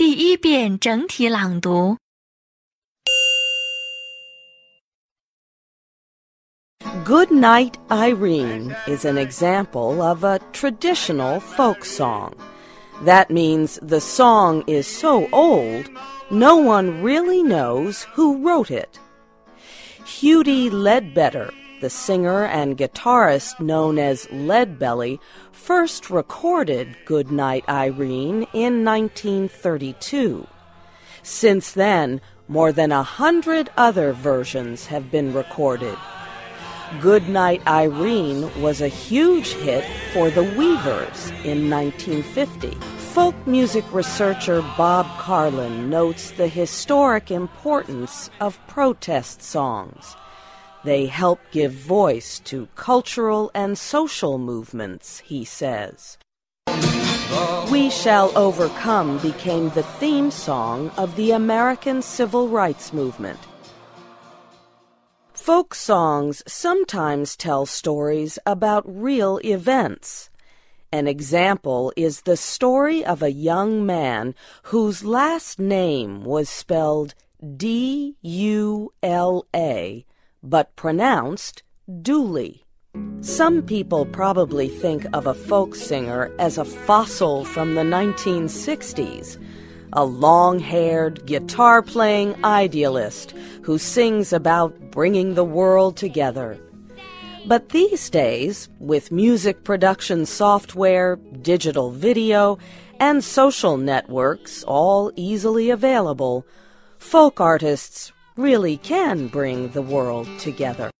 第一遍整体朗读。Good Night Irene is an example of a traditional folk song. That means the song is so old, no one really knows who wrote it. Huddie Ledbetter the singer and guitarist known as Leadbelly, first recorded Goodnight Irene in 1932. Since then, more than a hundred other versions have been recorded. Goodnight Irene was a huge hit for the Weavers in 1950. Folk music researcher Bob Carlin notes the historic importance of protest songs. They help give voice to cultural and social movements, he says. We Shall Overcome became the theme song of the American Civil Rights Movement. Folk songs sometimes tell stories about real events. An example is the story of a young man whose last name was spelled D U L A, but pronounced Dooley. Some people probably think of a folk singer as a fossil from the 1960s, a long haired, guitar playing idealist who sings about bringing the world together. But these days, with music production software, digital video, and social networks all easily available, folk artists really can bring the world together.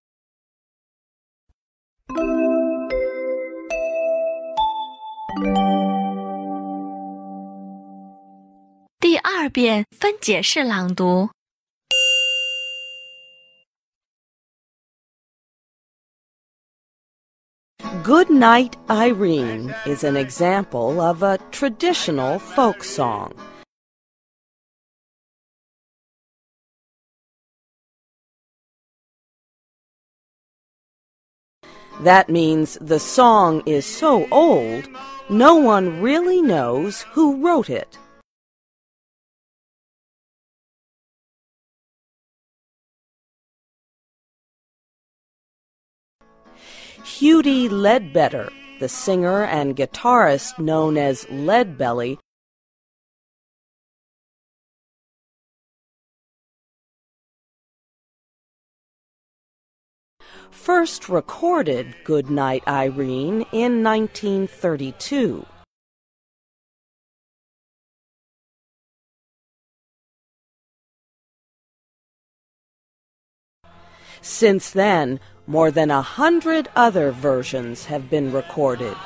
Good Night Irene is an example of a traditional folk song. That means the song is so old, no one really knows who wrote it. Huddie Ledbetter, the singer and guitarist known as Leadbelly, first recorded Goodnight Irene in 1932. Since then, more than a hundred other versions have been recorded.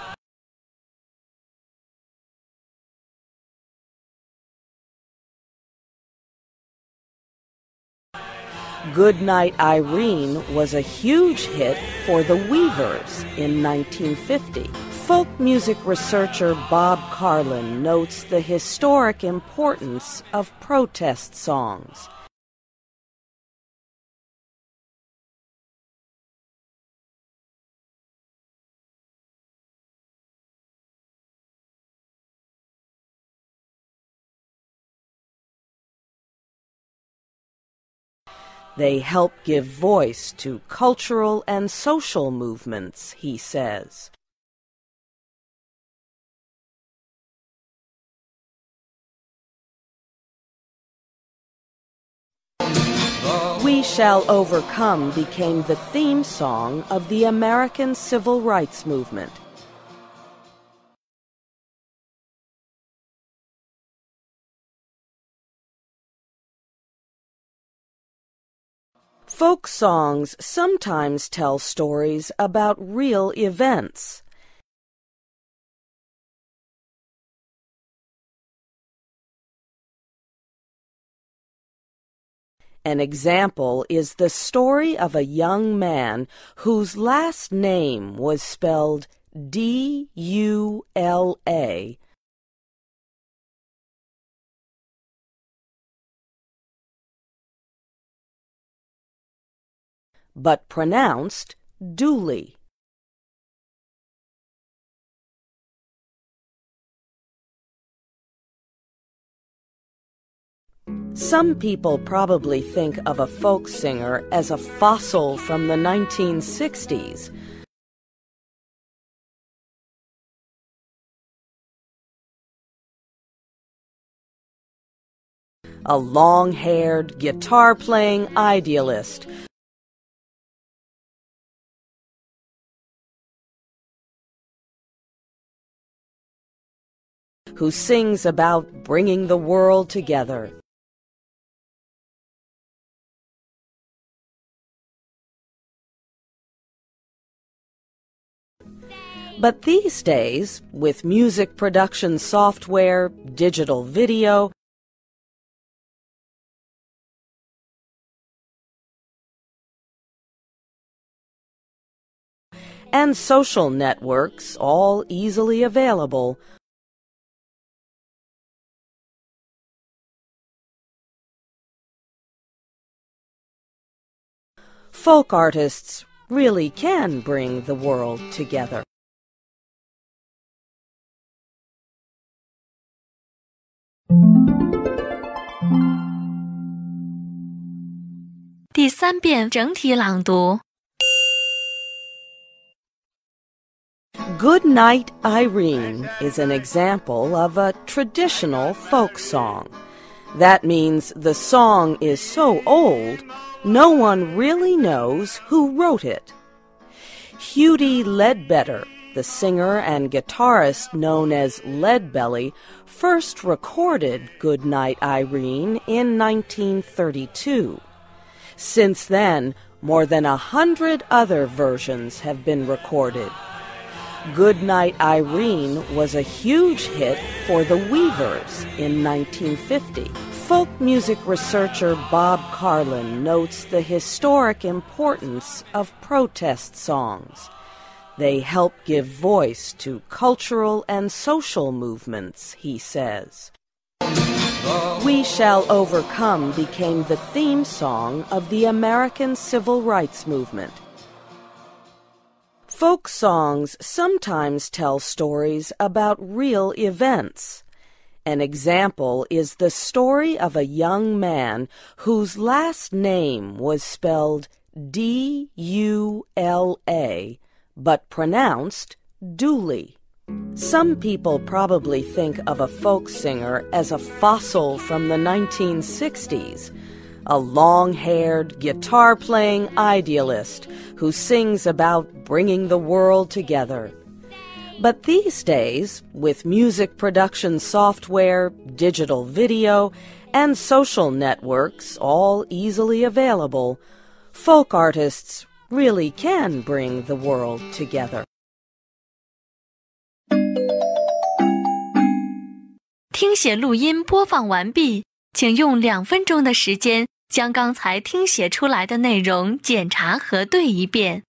Goodnight Irene was a huge hit for the Weavers in 1950. Folk music researcher Bob Carlin notes the historic importance of protest songs. They help give voice to cultural and social movements, he says. We Shall Overcome became the theme song of the American Civil Rights Movement. Folk songs sometimes tell stories about real events. An example is the story of a young man whose last name was spelled D U L A, but pronounced Dooley. Some people probably think of a folk singer as a fossil from the 1960s. A long haired, guitar playing idealist who sings about bringing the world together. But these days, with music production software, digital video, and social networks all easily available, folk artists really can bring the world together. Good Night Irene is an example of a traditional folk song. That means the song is so old no one really knows who wrote it. Huddie Ledbetter, the singer and guitarist known as Leadbelly, first recorded Goodnight Irene in 1932. Since then, more than a hundred other versions have been recorded. Goodnight Irene was a huge hit for the Weavers in 1950. Folk music researcher Bob Carlin notes the historic importance of protest songs. They help give voice to cultural and social movements, he says. We Shall Overcome became the theme song of the American Civil Rights Movement. Folk songs sometimes tell stories about real events. An example is the story of a young man whose last name was spelled D U L A, but pronounced Dooley. Some people probably think of a folk singer as a fossil from the 1960s, a long haired, guitar playing idealist who sings about bringing the world together. But these days, with music production software, digital video, and social networks all easily available, folk artists really can bring the world together. 听写录音播放完毕，请用两分钟的时间将刚才听写出来的内容检查核对一遍。